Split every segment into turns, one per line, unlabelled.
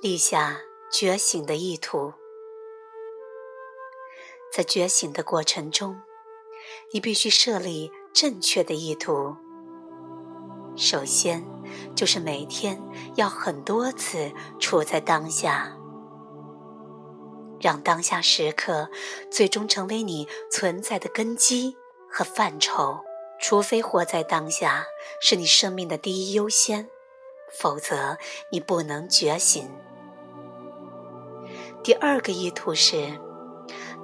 立下觉醒的意图。在觉醒的过程中，你必须设立正确的意图。首先，就是每天要很多次处在当下，让当下时刻最终成为你存在的根基和范畴。除非活在当下是你生命的第一优先，否则你不能觉醒。第二个意图是。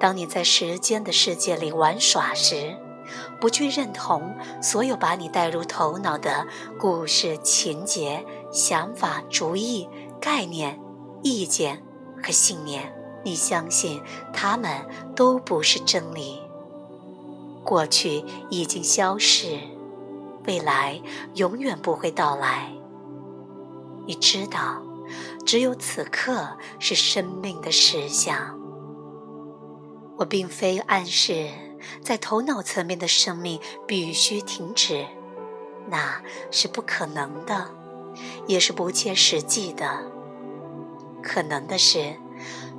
当你在时间的世界里玩耍时，不去认同所有把你带入头脑的故事、情节、想法、主意、概念、意见和信念，你相信他们都不是真理。过去已经消逝，未来永远不会到来。你知道，只有此刻是生命的实相。我并非暗示，在头脑层面的生命必须停止，那是不可能的，也是不切实际的。可能的是，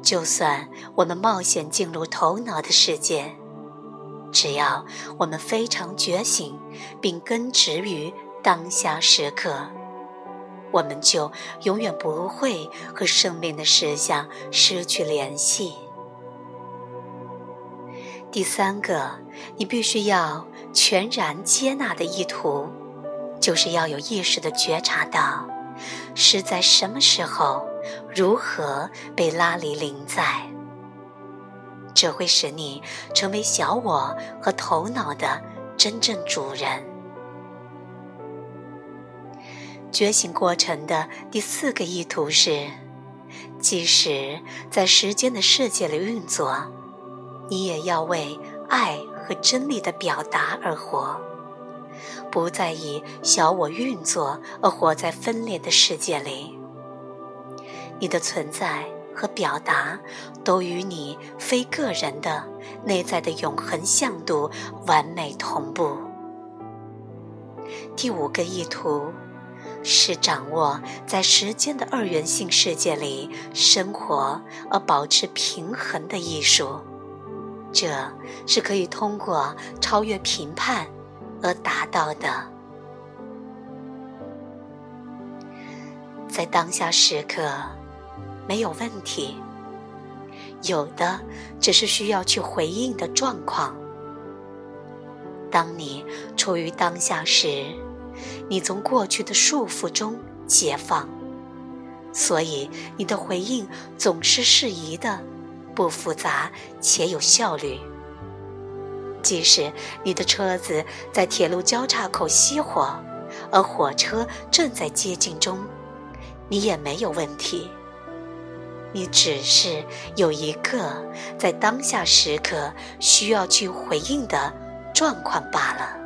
就算我们冒险进入头脑的世界，只要我们非常觉醒，并根植于当下时刻，我们就永远不会和生命的实相失去联系。第三个，你必须要全然接纳的意图，就是要有意识的觉察到，是在什么时候，如何被拉离临在。这会使你成为小我和头脑的真正主人。觉醒过程的第四个意图是，即使在时间的世界里运作。你也要为爱和真理的表达而活，不再以小我运作而活在分裂的世界里。你的存在和表达都与你非个人的内在的永恒向度完美同步。第五个意图是掌握在时间的二元性世界里生活而保持平衡的艺术。这是可以通过超越评判而达到的。在当下时刻，没有问题，有的只是需要去回应的状况。当你处于当下时，你从过去的束缚中解放，所以你的回应总是适宜的。不复杂且有效率。即使你的车子在铁路交叉口熄火，而火车正在接近中，你也没有问题。你只是有一个在当下时刻需要去回应的状况罢了。